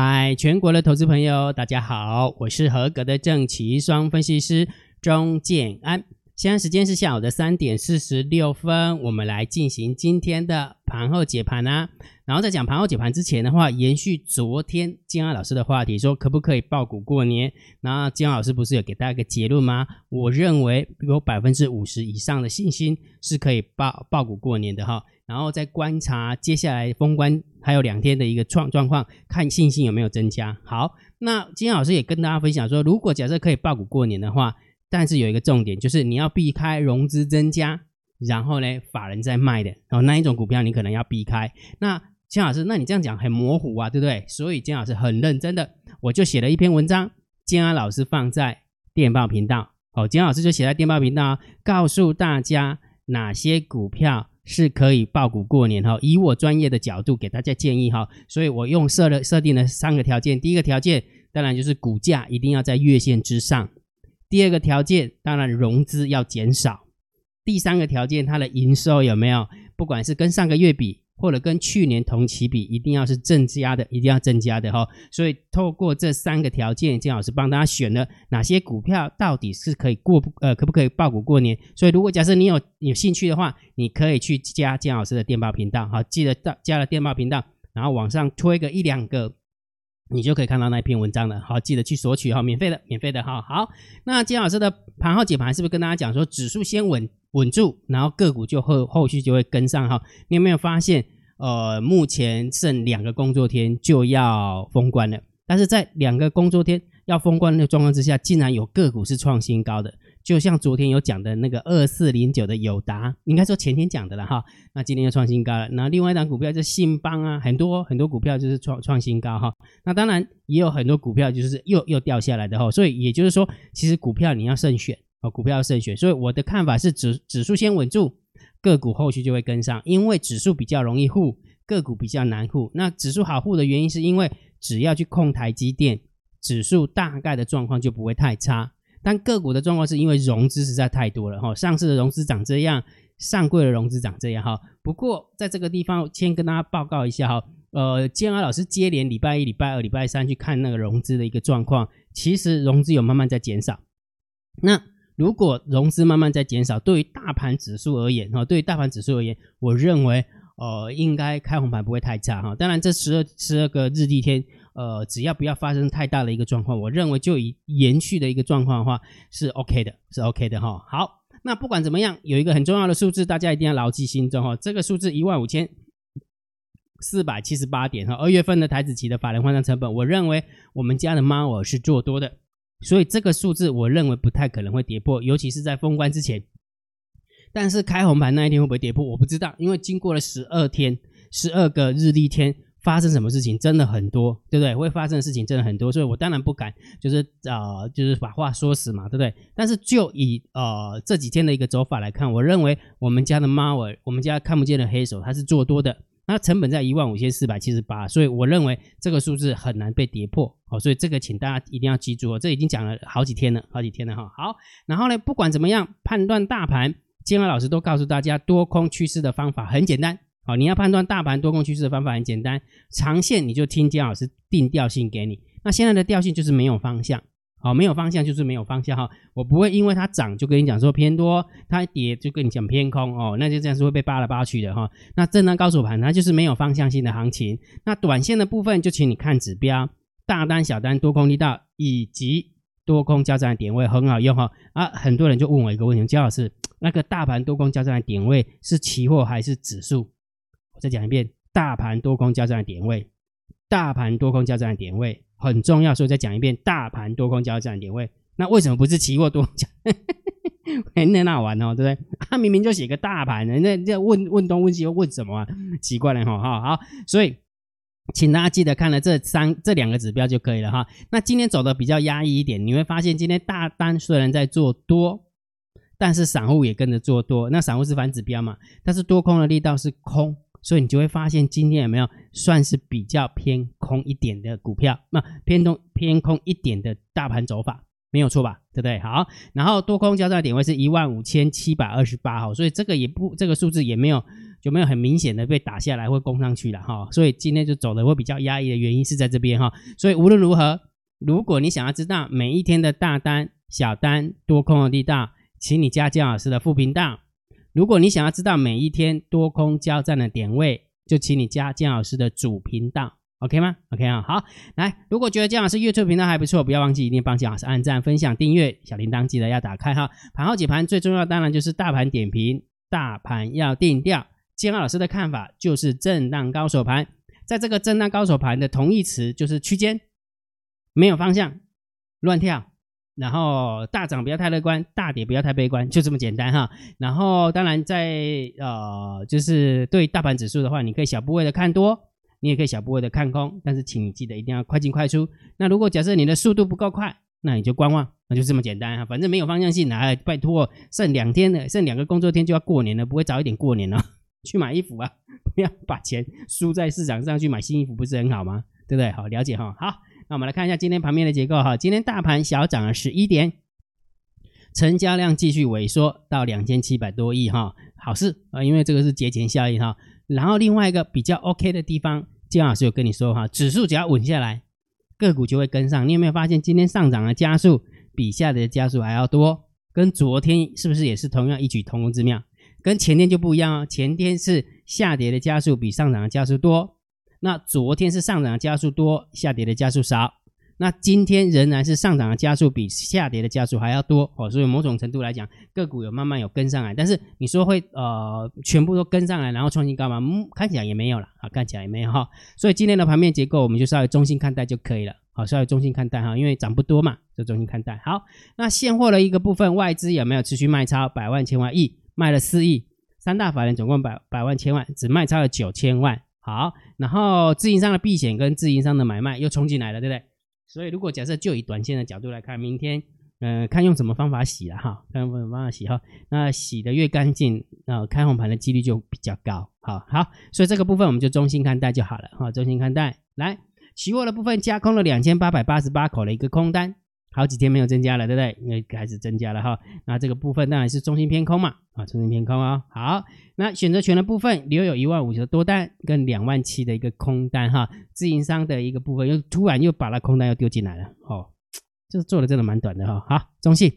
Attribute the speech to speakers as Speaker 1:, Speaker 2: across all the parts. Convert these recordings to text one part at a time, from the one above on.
Speaker 1: 嗨，全国的投资朋友，大家好，我是合格的证期双分析师钟建安。现在时间是下午的三点四十六分，我们来进行今天的盘后解盘啊。然后在讲盘后解盘之前的话，延续昨天建安老师的话题，说可不可以爆股过年？那建安老师不是有给大家一个结论吗？我认为有百分之五十以上的信心是可以爆爆股过年的哈。然后再观察接下来封关还有两天的一个状状况，看信心有没有增加。好，那金老师也跟大家分享说，如果假设可以抱股过年的话。但是有一个重点，就是你要避开融资增加，然后呢，法人在卖的，然后那一种股票你可能要避开。那金老师，那你这样讲很模糊啊，对不对？所以金老师很认真的，我就写了一篇文章，金安老师放在电报频道。好，金老师就写在电报频道，告诉大家哪些股票是可以爆股过年哈。以我专业的角度给大家建议哈，所以我用设了设定了三个条件，第一个条件当然就是股价一定要在月线之上。第二个条件，当然融资要减少；第三个条件，它的营收有没有，不管是跟上个月比，或者跟去年同期比，一定要是增加的，一定要增加的哈。所以透过这三个条件，金老师帮大家选了哪些股票，到底是可以过呃，可不可以爆股过年？所以如果假设你有有兴趣的话，你可以去加金老师的电报频道，好，记得到加了电报频道，然后往上推个一两个。你就可以看到那篇文章了，好，记得去索取哈，免费的，免费的哈。好，那金老师的盘后解盘是不是跟大家讲说，指数先稳稳住，然后个股就后后续就会跟上哈？你有没有发现，呃，目前剩两个工作天就要封关了，但是在两个工作天要封关的状况之下，竟然有个股是创新高的。就像昨天有讲的那个二四零九的友达，应该说前天讲的了哈。那今天又创新高了。那另外一档股票就是信邦啊，很多很多股票就是创创新高哈。那当然也有很多股票就是又又掉下来的哈。所以也就是说，其实股票你要慎选哦，股票要慎选。所以我的看法是指指数先稳住，个股后续就会跟上，因为指数比较容易护，个股比较难护。那指数好护的原因是因为只要去控台积电，指数大概的状况就不会太差。但个股的状况是因为融资实在太多了哈，上市的融资长这样，上柜的融资长这样哈。不过在这个地方先跟大家报告一下哈，呃，建安老师接连礼拜一、礼拜二、礼拜三去看那个融资的一个状况，其实融资有慢慢在减少。那如果融资慢慢在减少，对于大盘指数而言哈，对于大盘指数而言，我认为呃应该开红盘不会太差哈。当然这十二十二个日历天。呃，只要不要发生太大的一个状况，我认为就以延续的一个状况的话是 OK 的，是 OK 的哈。好，那不管怎么样，有一个很重要的数字，大家一定要牢记心中哈。这个数字一万五千四百七十八点哈，二月份的台子期的法人换算成本，我认为我们家的猫儿是做多的，所以这个数字我认为不太可能会跌破，尤其是在封关之前。但是开红盘那一天会不会跌破，我不知道，因为经过了十二天，十二个日历天。发生什么事情真的很多，对不对？会发生的事情真的很多，所以我当然不敢，就是呃，就是把话说死嘛，对不对？但是就以呃这几天的一个走法来看，我认为我们家的猫儿，我们家看不见的黑手，它是做多的，那成本在一万五千四百七十八，所以我认为这个数字很难被跌破，好，所以这个请大家一定要记住哦，这已经讲了好几天了，好几天了哈。好，然后呢，不管怎么样判断大盘，建安老师都告诉大家，多空趋势的方法很简单。好，你要判断大盘多空趋势的方法很简单，长线你就听建安老师定调性给你。那现在的调性就是没有方向，好，没有方向就是没有方向哈。我不会因为它涨就跟你讲说偏多，它跌就跟你讲偏空哦，那就这样是会被扒来扒去的哈。那震荡高手盘它就是没有方向性的行情。那短线的部分就请你看指标，大单、小单、多空力道以及多空交战的点位很好用哈。啊，很多人就问我一个问题，建安老师，那个大盘多空交战的点位是期货还是指数？我再讲一遍，大盘多空交战的点位，大盘多空交战的点位很重要，所以再讲一遍，大盘多空交战的点位。那为什么不是期货多空交？很那玩哦，对不对？他、明明就写个大盘，人家这问问东问西又问什么啊？奇怪了哈，好好，所以请大家记得看了这三这两个指标就可以了哈。那今天走的比较压抑一点，你会发现今天大单虽然在做多，但是散户也跟着做多。那散户是反指标嘛？但是多空的力道是空。所以你就会发现，今天有没有算是比较偏空一点的股票？那偏东偏空一点的大盘走法，没有错吧？对不对？好，然后多空交叉点位是一万五千七百二十八号，所以这个也不，这个数字也没有就没有很明显的被打下来或攻上去了哈。所以今天就走的会比较压抑的原因是在这边哈。所以无论如何，如果你想要知道每一天的大单、小单、多空的力道，请你加姜老师的副频道。如果你想要知道每一天多空交战的点位，就请你加姜老师的主频道。OK 吗？OK 啊，好，来，如果觉得姜老师 YouTube 频道还不错，不要忘记一定帮姜老师按赞、分享、订阅，小铃铛记得要打开哈。盘后解盘最重要当然就是大盘点评，大盘要定调。姜老师的看法就是震荡高手盘，在这个震荡高手盘的同义词就是区间，没有方向，乱跳，然后大涨不要太乐观，大跌不要太悲观，就这么简单哈。然后当然在呃，就是对大盘指数的话，你可以小部位的看多。你也可以小部位的看空，但是请你记得一定要快进快出。那如果假设你的速度不够快，那你就观望，那就这么简单哈。反正没有方向性，来拜托，剩两天了，剩两个工作天就要过年了，不会早一点过年了？去买衣服啊，不要把钱输在市场上去买新衣服，不是很好吗？对不对？好，了解哈。好，那我们来看一下今天盘面的结构哈。今天大盘小涨了十一点，成交量继续萎缩到两千七百多亿哈，好事啊，因为这个是节前效应哈。然后另外一个比较 OK 的地方，姜老师有跟你说哈，指数只要稳下来，个股就会跟上。你有没有发现今天上涨的加速比下跌的加速还要多？跟昨天是不是也是同样异曲同工之妙？跟前天就不一样哦，前天是下跌的加速比上涨的加速多，那昨天是上涨的加速多，下跌的加速少。那今天仍然是上涨的加速比下跌的加速还要多哦，所以某种程度来讲，个股有慢慢有跟上来，但是你说会呃全部都跟上来，然后创新高吗？嗯，看起来也没有了啊，看起来也没有哈。所以今天的盘面结构，我们就稍微中性看待就可以了，好，稍微中性看待哈，因为涨不多嘛，就中性看待。好，那现货的一个部分，外资有没有持续卖超百万千万亿，卖了四亿，三大法人总共百百万千万，只卖超了九千万。好，然后自营商的避险跟自营商的买卖又冲进来了，对不对？所以，如果假设就以短线的角度来看，明天，呃，看用什么方法洗了哈，看用什么方法洗哈，那洗得越干净，那开红盘的几率就比较高。好好，所以这个部分我们就中性看待就好了哈，中性看待。来，期货的部分加空了两千八百八十八口的一个空单。好几天没有增加了，对不对？因为开始增加了哈。那这个部分当然是中性偏空嘛，啊，中性偏空哦。好，那选择权的部分留有一万五的多单跟两万七的一个空单哈。自营商的一个部分又突然又把那空单又丢进来了，哦，就是做的真的蛮短的哈。好，中性。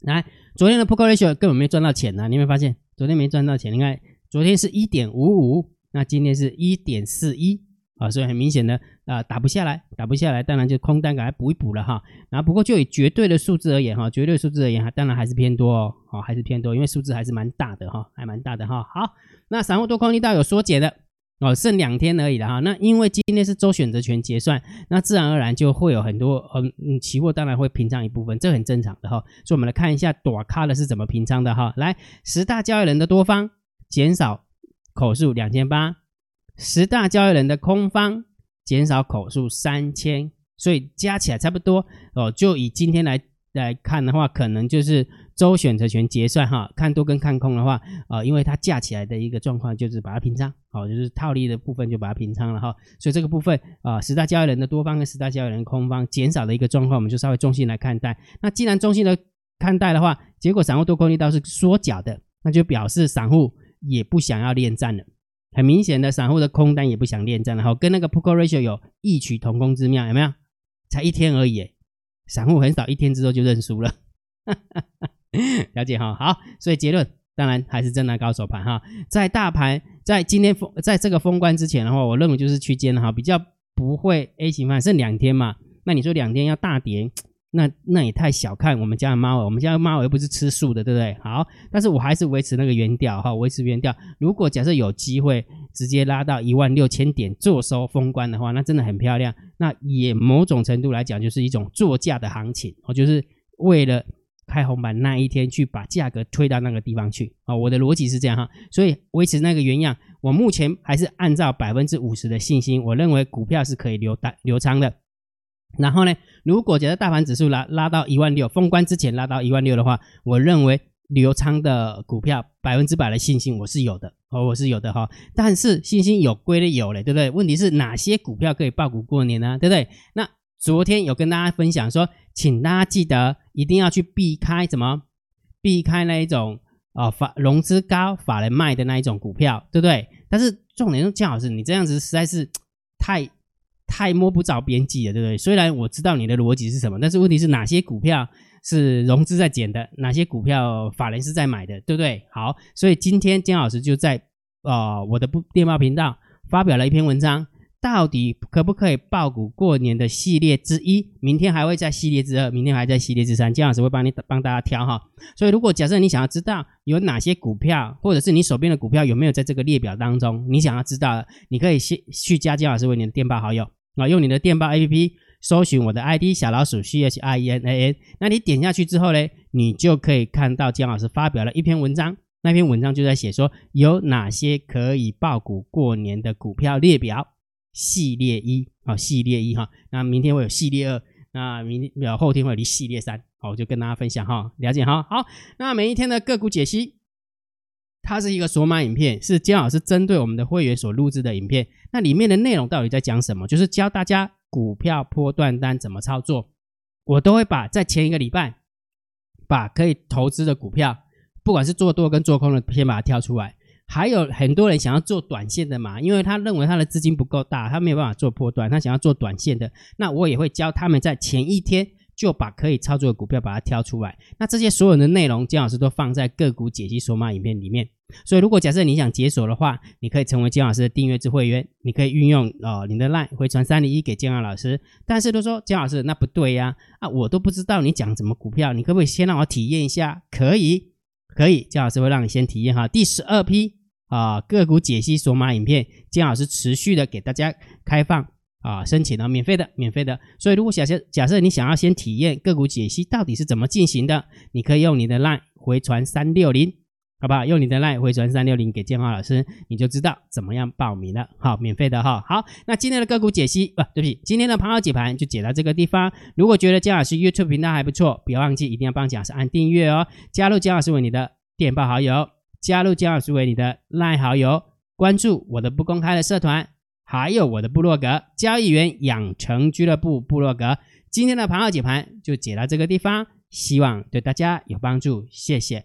Speaker 1: 来，昨天的 Put Call Ratio 根本没赚到钱呐，你有没有发现？昨天没赚到钱，你看昨天是一点五五，那今天是一点四一。啊，所以很明显的啊、打不下来，打不下来，当然就空单给它补一补了哈。然后不过就以绝对的数字而言哈，绝对数字而言，当然还是偏多哦，哦还是偏多，因为数字还是蛮大的哈，还蛮大的哈。好，那散户多空力道有缩减的哦，剩两天而已了哈。那因为今天是周选择权结算，那自然而然就会有很多嗯嗯，期货当然会平仓一部分，这很正常的哈。所以我们来看一下短咖的是怎么平仓的哈。来，十大交易人的多方减少口数两千八。十大交易人的空方减少口数三千，所以加起来差不多哦。就以今天来来看的话，可能就是周选择权结算哈，看多跟看空的话，呃，因为它架起来的一个状况就是把它平仓，好，就是套利的部分就把它平仓了哈。所以这个部分啊，十大交易人的多方跟十大交易人的空方减少的一个状况，我们就稍微中性来看待。那既然中性的看待的话，结果散户多空力道是缩脚的，那就表示散户也不想要恋战了。很明显的，散户的空单也不想恋战了哈，跟那个 Put Call Ratio 有异曲同工之妙，有没有？才一天而已，散户很少一天之后就认输了，了解哈？好，所以结论当然还是震荡高手盘哈，在大盘在今天封在这个封关之前的话，我认为就是区间哈，比较不会 A 型反，剩两天嘛，那你说两天要大跌？那那也太小看我们家的猫了，我们家的猫又不是吃素的，对不对？好，但是我还是维持那个原调哈，维持原调。如果假设有机会直接拉到一万六千点做收封关的话，那真的很漂亮。那也某种程度来讲，就是一种作价的行情，我就是为了开红盘那一天去把价格推到那个地方去啊。我的逻辑是这样哈，所以维持那个原样。我目前还是按照百分之五十的信心，我认为股票是可以留单留仓的。然后呢，如果觉得大盘指数拉拉到一万六，封关之前拉到一万六的话，我认为留仓的股票百分之百的信心我是有的哦，我是有的哈。但是信心有归的有嘞，对不对？问题是哪些股票可以爆股过年呢？对不对？那昨天有跟大家分享说，请大家记得一定要去避开什么？避开那一种啊、法融资高法人卖的那一种股票，对不对？但是重点是姜老师，你这样子实在是太太摸不着边际了，对不对？虽然我知道你的逻辑是什么，但是问题是哪些股票是融资在减的，哪些股票法人是在买的，对不对？好，所以今天姜老师就在、呃、我的不电报频道发表了一篇文章。到底可不可以爆股过年的系列之一？明天还会在系列之二，明天还在系列之三。姜老师会帮你帮大家挑哈。所以，如果假设你想要知道有哪些股票，或者是你手边的股票有没有在这个列表当中，你想要知道的，你可以先去加姜老师为你的电报好友啊，用你的电报 APP 搜寻我的 ID 小老鼠 C H I N A N。那你点下去之后呢，你就可以看到姜老师发表了一篇文章，那篇文章就在写说有哪些可以爆股过年的股票列表。系列一啊，系列一哈，那明天会有系列二，那明后天会有系列三，好，我就跟大家分享哈，了解哈，好，那每一天的个股解析，它是一个索马影片，是姜老师针对我们的会员所录制的影片，那里面的内容到底在讲什么？就是教大家股票波段单怎么操作，我都会把在前一个礼拜，把可以投资的股票，不管是做多跟做空的，先把它挑出来。还有很多人想要做短线的嘛，因为他认为他的资金不够大，他没有办法做波段，他想要做短线的。那我也会教他们在前一天就把可以操作的股票把它挑出来。那这些所有的内容，姜老师都放在个股解析索马影片里面。所以如果假设你想解锁的话，你可以成为姜老师的订阅制会员，你可以运用哦你的 LINE 回传三零一给姜老师。但是都说姜老师那不对呀，啊我都不知道你讲什么股票，你可不可以先让我体验一下？可以，可以，姜老师会让你先体验哈。第十二批。啊，个股解析索马影片，姜老师持续的给大家开放啊，申请了免费的，免费的。所以如果假设假设你想要先体验个股解析到底是怎么进行的，你可以用你的 LINE 回传三六零，好不好？用你的 LINE 回传三六零给建华老师，你就知道怎么样报名了。好，免费的哈。好，那今天的个股解析，不、啊，对不起，今天的盘后解盘就解到这个地方。如果觉得姜老师 YouTube 频道还不错，不要忘记一定要帮姜老师按订阅哦，加入姜老师为你的电报好友。加入姜老师为你的 LINE 好友，关注我的不公开的社团，还有我的部落格交易员养成俱乐部部落格。今天的盘后解盘就解到这个地方，希望对大家有帮助，谢谢，